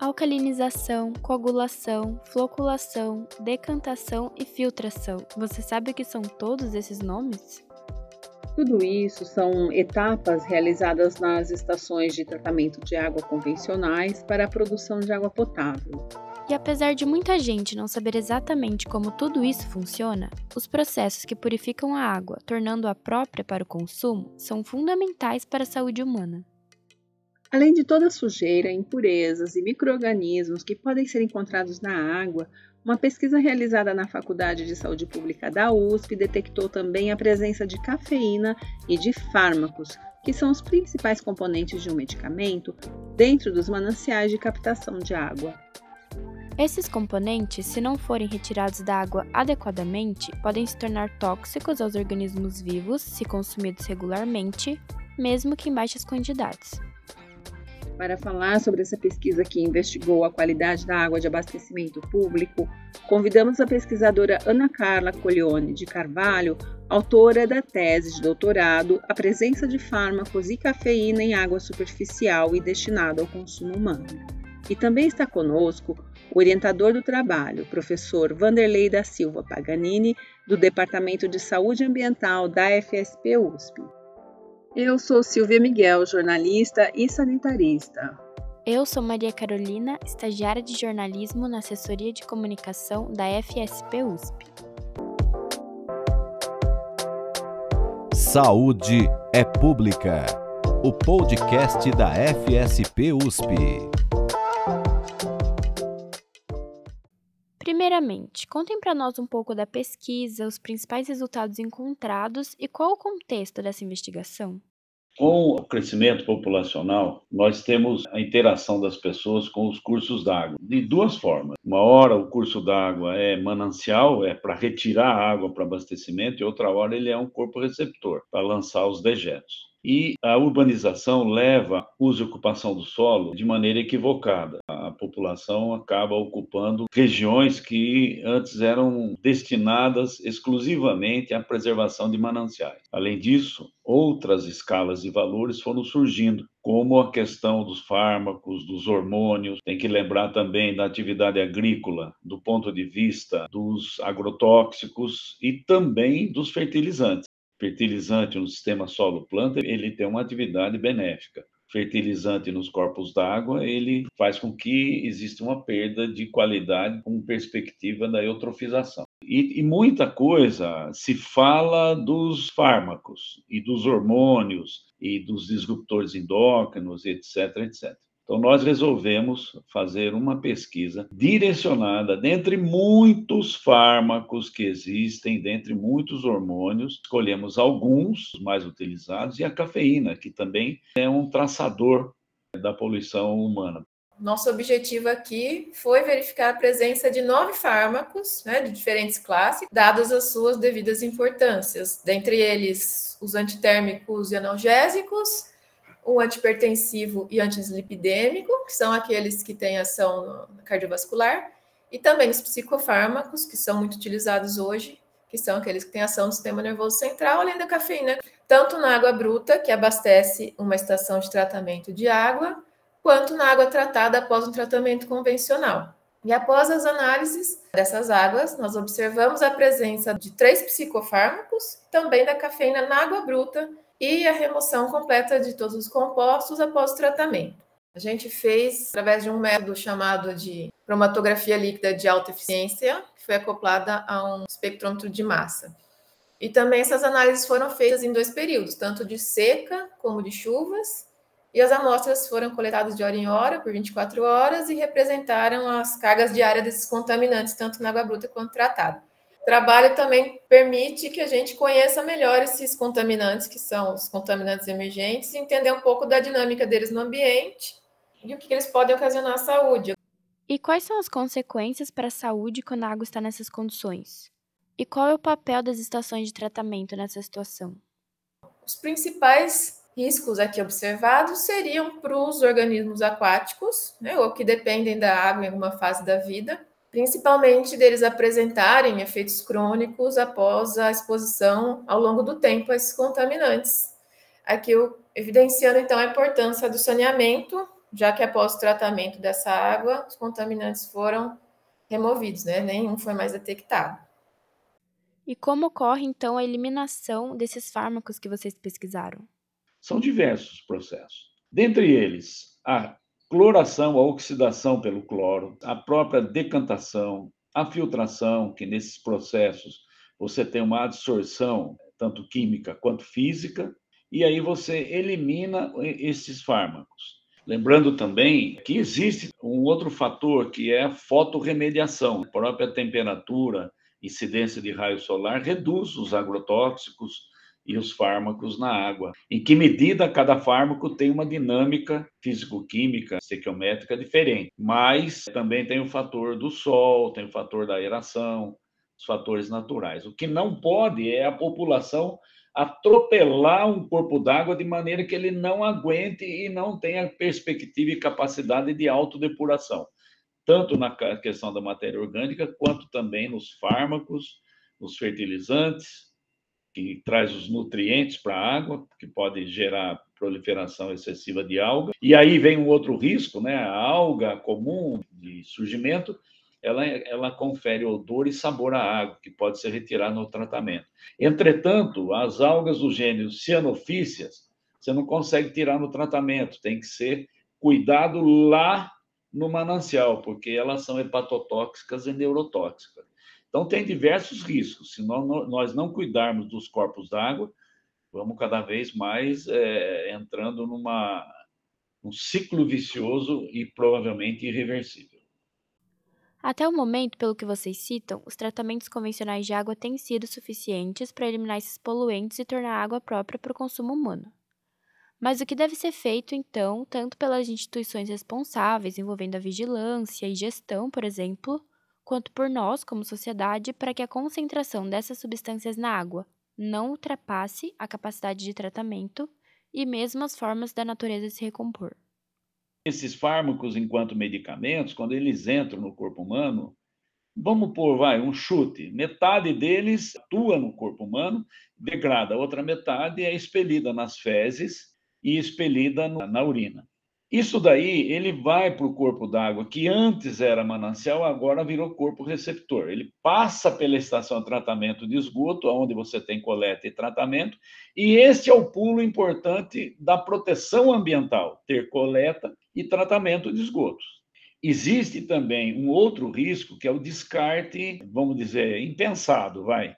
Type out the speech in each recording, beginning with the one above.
Alcalinização, coagulação, floculação, decantação e filtração. Você sabe o que são todos esses nomes? Tudo isso são etapas realizadas nas estações de tratamento de água convencionais para a produção de água potável. E apesar de muita gente não saber exatamente como tudo isso funciona, os processos que purificam a água, tornando-a própria para o consumo, são fundamentais para a saúde humana. Além de toda a sujeira, impurezas e microorganismos que podem ser encontrados na água, uma pesquisa realizada na Faculdade de Saúde Pública da USP detectou também a presença de cafeína e de fármacos, que são os principais componentes de um medicamento, dentro dos mananciais de captação de água. Esses componentes, se não forem retirados da água adequadamente, podem se tornar tóxicos aos organismos vivos se consumidos regularmente, mesmo que em baixas quantidades. Para falar sobre essa pesquisa que investigou a qualidade da água de abastecimento público, convidamos a pesquisadora Ana Carla Coglione de Carvalho, autora da tese de doutorado A presença de fármacos e cafeína em água superficial e destinada ao consumo humano. E também está conosco o orientador do trabalho, professor Vanderlei da Silva Paganini, do Departamento de Saúde Ambiental da FSP USP. Eu sou Silvia Miguel, jornalista e sanitarista. Eu sou Maria Carolina, estagiária de jornalismo na assessoria de comunicação da FSP USP. Saúde é Pública, o podcast da FSP USP. Primeiramente, contem para nós um pouco da pesquisa, os principais resultados encontrados e qual o contexto dessa investigação. Com o crescimento populacional, nós temos a interação das pessoas com os cursos d'água de duas formas. Uma hora o curso d'água é manancial, é para retirar a água para abastecimento, e outra hora ele é um corpo receptor para lançar os dejetos. E a urbanização leva uso e ocupação do solo de maneira equivocada. A população acaba ocupando regiões que antes eram destinadas exclusivamente à preservação de mananciais. Além disso, outras escalas de valores foram surgindo, como a questão dos fármacos, dos hormônios. Tem que lembrar também da atividade agrícola, do ponto de vista dos agrotóxicos e também dos fertilizantes fertilizante no sistema solo-planta, ele tem uma atividade benéfica. Fertilizante nos corpos d'água, ele faz com que exista uma perda de qualidade com perspectiva da eutrofização. E, e muita coisa se fala dos fármacos e dos hormônios e dos disruptores endócrinos, etc, etc. Então, nós resolvemos fazer uma pesquisa direcionada, dentre muitos fármacos que existem, dentre muitos hormônios, escolhemos alguns mais utilizados e a cafeína, que também é um traçador da poluição humana. Nosso objetivo aqui foi verificar a presença de nove fármacos né, de diferentes classes, dadas as suas devidas importâncias, dentre eles os antitérmicos e analgésicos, o antipertensivo e antislipidêmico, que são aqueles que têm ação cardiovascular, e também os psicofármacos, que são muito utilizados hoje, que são aqueles que têm ação no sistema nervoso central, além da cafeína, tanto na água bruta, que abastece uma estação de tratamento de água, quanto na água tratada após um tratamento convencional. E após as análises dessas águas, nós observamos a presença de três psicofármacos, também da cafeína na água bruta, e a remoção completa de todos os compostos após o tratamento. A gente fez através de um método chamado de cromatografia líquida de alta eficiência, que foi acoplada a um espectrômetro de massa. E também essas análises foram feitas em dois períodos, tanto de seca como de chuvas, e as amostras foram coletadas de hora em hora, por 24 horas, e representaram as cargas diárias desses contaminantes, tanto na água bruta quanto tratada trabalho também permite que a gente conheça melhor esses contaminantes, que são os contaminantes emergentes, e entender um pouco da dinâmica deles no ambiente e o que eles podem ocasionar à saúde. E quais são as consequências para a saúde quando a água está nessas condições? E qual é o papel das estações de tratamento nessa situação? Os principais riscos aqui observados seriam para os organismos aquáticos, né, ou que dependem da água em alguma fase da vida, principalmente deles apresentarem efeitos crônicos após a exposição ao longo do tempo a esses contaminantes. Aqui eu evidenciando então a importância do saneamento já que após o tratamento dessa água, os contaminantes foram removidos, né? Nenhum foi mais detectado. E como ocorre então a eliminação desses fármacos que vocês pesquisaram? São diversos processos. Dentre eles, a cloração, a oxidação pelo cloro, a própria decantação, a filtração, que nesses processos você tem uma absorção, tanto química quanto física, e aí você elimina esses fármacos. Lembrando também que existe um outro fator que é a fotorremediação. A própria temperatura, incidência de raio solar reduz os agrotóxicos e os fármacos na água. Em que medida cada fármaco tem uma dinâmica físico-química, estequiométrica diferente. Mas também tem o fator do sol, tem o fator da aeração, os fatores naturais. O que não pode é a população atropelar um corpo d'água de maneira que ele não aguente e não tenha perspectiva e capacidade de autodepuração, tanto na questão da matéria orgânica, quanto também nos fármacos, nos fertilizantes, que traz os nutrientes para a água, que pode gerar proliferação excessiva de alga. E aí vem um outro risco, né? A alga comum de surgimento, ela, ela confere odor e sabor à água, que pode ser retirado no tratamento. Entretanto, as algas do gênero cianofícias, você não consegue tirar no tratamento, tem que ser cuidado lá no manancial, porque elas são hepatotóxicas e neurotóxicas. Então, tem diversos riscos. Se nós não cuidarmos dos corpos d'água, vamos cada vez mais é, entrando numa, um ciclo vicioso e provavelmente irreversível. Até o momento, pelo que vocês citam, os tratamentos convencionais de água têm sido suficientes para eliminar esses poluentes e tornar a água própria para o consumo humano. Mas o que deve ser feito, então, tanto pelas instituições responsáveis envolvendo a vigilância e gestão, por exemplo, quanto por nós, como sociedade, para que a concentração dessas substâncias na água não ultrapasse a capacidade de tratamento e mesmo as formas da natureza se recompor? esses fármacos enquanto medicamentos, quando eles entram no corpo humano, vamos pôr, vai, um chute, metade deles atua no corpo humano, degrada, a outra metade é expelida nas fezes e expelida na urina. Isso daí, ele vai para o corpo d'água, que antes era manancial, agora virou corpo receptor. Ele passa pela estação de tratamento de esgoto, onde você tem coleta e tratamento, e este é o pulo importante da proteção ambiental, ter coleta e tratamento de esgotos. Existe também um outro risco, que é o descarte, vamos dizer, impensado, vai.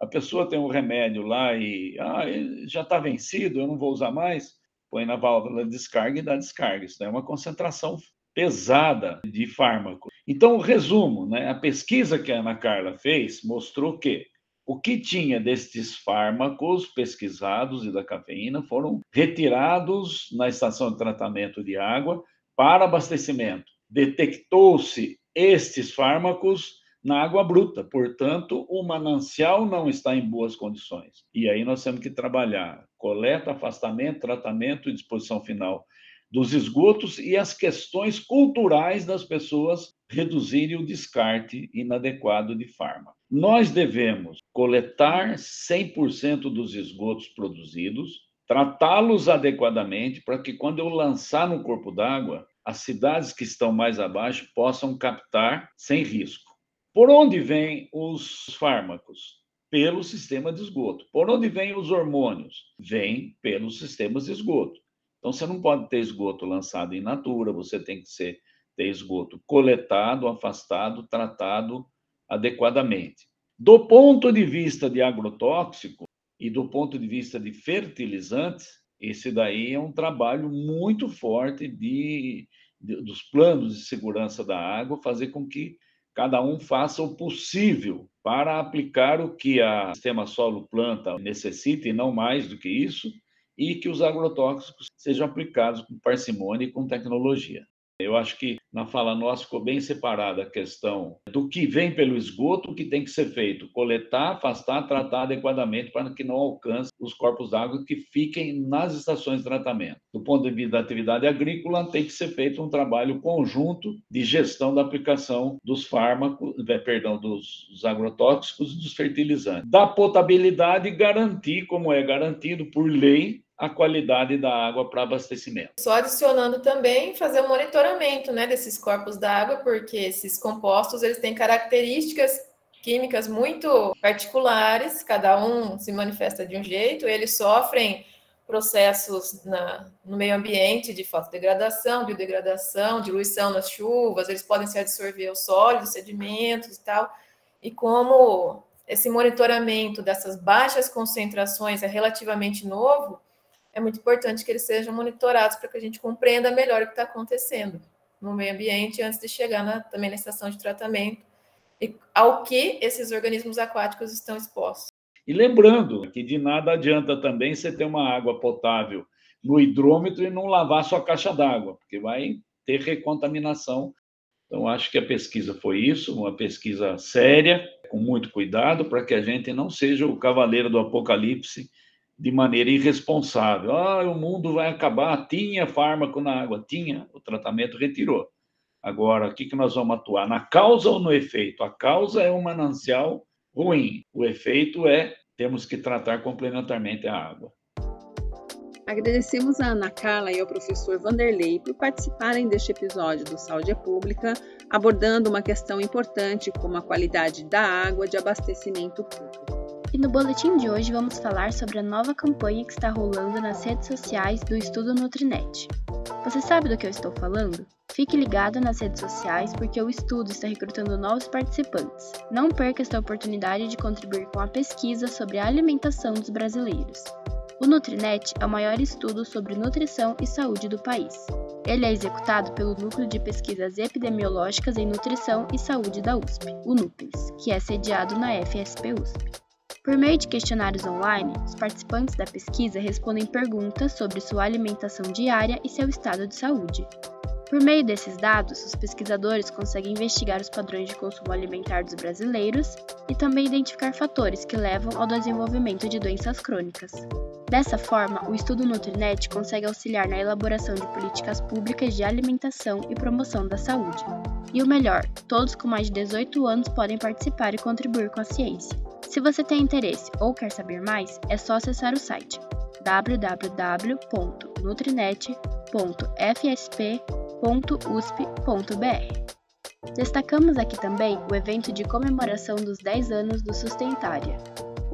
A pessoa tem um remédio lá e ah, já está vencido, eu não vou usar mais põe na válvula de descarga e dá descarga. Isso é uma concentração pesada de fármaco. Então, o resumo, né? a pesquisa que a Ana Carla fez mostrou que o que tinha destes fármacos pesquisados e da cafeína foram retirados na estação de tratamento de água para abastecimento. Detectou-se estes fármacos na água bruta. Portanto, o manancial não está em boas condições. E aí nós temos que trabalhar coleta, afastamento, tratamento e disposição final dos esgotos e as questões culturais das pessoas reduzirem o descarte inadequado de fármaco. Nós devemos coletar 100% dos esgotos produzidos, tratá-los adequadamente para que quando eu lançar no corpo d'água, as cidades que estão mais abaixo possam captar sem risco. Por onde vêm os fármacos? Pelo sistema de esgoto. Por onde vêm os hormônios? Vêm pelos sistemas de esgoto. Então, você não pode ter esgoto lançado in natura, você tem que ser, ter esgoto coletado, afastado, tratado adequadamente. Do ponto de vista de agrotóxico e do ponto de vista de fertilizantes, esse daí é um trabalho muito forte de, de dos planos de segurança da água, fazer com que cada um faça o possível para aplicar o que a sistema solo-planta necessita e não mais do que isso, e que os agrotóxicos sejam aplicados com parcimônia e com tecnologia. Eu acho que na fala nossa ficou bem separada a questão do que vem pelo esgoto, o que tem que ser feito, coletar, afastar, tratar adequadamente para que não alcance os corpos d'água que fiquem nas estações de tratamento. Do ponto de vista da atividade agrícola, tem que ser feito um trabalho conjunto de gestão da aplicação dos fármacos, eh, perdão, dos, dos agrotóxicos e dos fertilizantes. Da potabilidade, garantir, como é garantido por lei, a qualidade da água para abastecimento. Só adicionando também fazer o um monitoramento né, desses corpos d'água, porque esses compostos eles têm características químicas muito particulares, cada um se manifesta de um jeito, eles sofrem processos na, no meio ambiente de fotodegradação, biodegradação, diluição nas chuvas, eles podem se absorver os sólidos, sedimentos e tal. E como esse monitoramento dessas baixas concentrações é relativamente novo, é muito importante que eles sejam monitorados para que a gente compreenda melhor o que está acontecendo no meio ambiente antes de chegar na, também na estação de tratamento e ao que esses organismos aquáticos estão expostos. E lembrando que de nada adianta também você ter uma água potável no hidrômetro e não lavar sua caixa d'água, porque vai ter recontaminação. Então, acho que a pesquisa foi isso, uma pesquisa séria, com muito cuidado, para que a gente não seja o cavaleiro do apocalipse de maneira irresponsável. Ah, o mundo vai acabar. Tinha fármaco na água, tinha, o tratamento retirou. Agora, o que, que nós vamos atuar? Na causa ou no efeito? A causa é um manancial ruim. O efeito é temos que tratar complementarmente a água. Agradecemos a Ana Carla e ao professor Vanderlei por participarem deste episódio do Saúde Pública, abordando uma questão importante como a qualidade da água de abastecimento público. E no boletim de hoje vamos falar sobre a nova campanha que está rolando nas redes sociais do Estudo Nutrinet. Você sabe do que eu estou falando? Fique ligado nas redes sociais porque o estudo está recrutando novos participantes. Não perca esta oportunidade de contribuir com a pesquisa sobre a alimentação dos brasileiros. O Nutrinet é o maior estudo sobre nutrição e saúde do país. Ele é executado pelo Núcleo de Pesquisas Epidemiológicas em Nutrição e Saúde da USP, o NUPES, que é sediado na FSP USP. Por meio de questionários online, os participantes da pesquisa respondem perguntas sobre sua alimentação diária e seu estado de saúde. Por meio desses dados, os pesquisadores conseguem investigar os padrões de consumo alimentar dos brasileiros e também identificar fatores que levam ao desenvolvimento de doenças crônicas. Dessa forma, o estudo Nutrinet consegue auxiliar na elaboração de políticas públicas de alimentação e promoção da saúde. E o melhor, todos com mais de 18 anos podem participar e contribuir com a ciência. Se você tem interesse ou quer saber mais, é só acessar o site www.nutrinet.fsp.com www.usp.br. Destacamos aqui também o evento de comemoração dos 10 anos do Sustentária.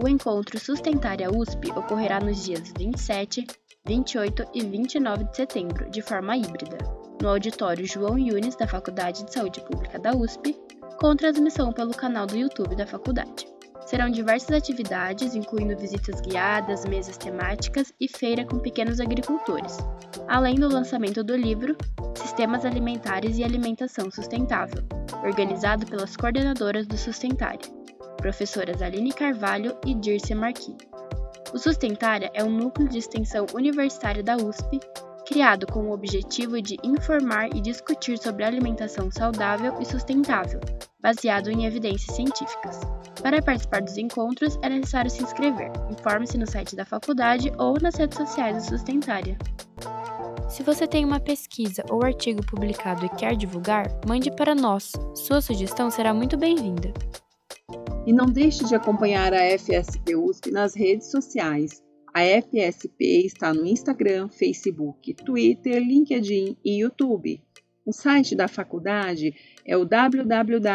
O encontro Sustentária USP ocorrerá nos dias 27, 28 e 29 de setembro, de forma híbrida, no auditório João Yunes da Faculdade de Saúde Pública da USP, com transmissão pelo canal do YouTube da faculdade. Serão diversas atividades, incluindo visitas guiadas, mesas temáticas e feira com pequenos agricultores, além do lançamento do livro Sistemas Alimentares e Alimentação Sustentável, organizado pelas coordenadoras do Sustentária, professoras Aline Carvalho e Dirce Marquis. O Sustentária é um núcleo de extensão universitária da USP criado com o objetivo de informar e discutir sobre alimentação saudável e sustentável, baseado em evidências científicas. Para participar dos encontros, é necessário se inscrever. Informe-se no site da faculdade ou nas redes sociais do Sustentária. Se você tem uma pesquisa ou artigo publicado e quer divulgar, mande para nós. Sua sugestão será muito bem-vinda. E não deixe de acompanhar a FSP USP nas redes sociais. A FSP está no Instagram, Facebook, Twitter, LinkedIn e YouTube. O site da faculdade é o www.fsp.usp.br.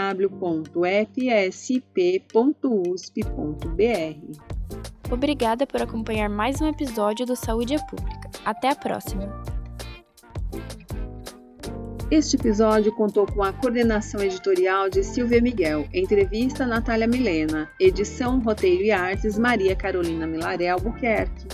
Obrigada por acompanhar mais um episódio do Saúde é Pública. Até a próxima! Este episódio contou com a coordenação editorial de Silvia Miguel, entrevista Natália Milena, edição, roteiro e artes Maria Carolina Milaré Albuquerque.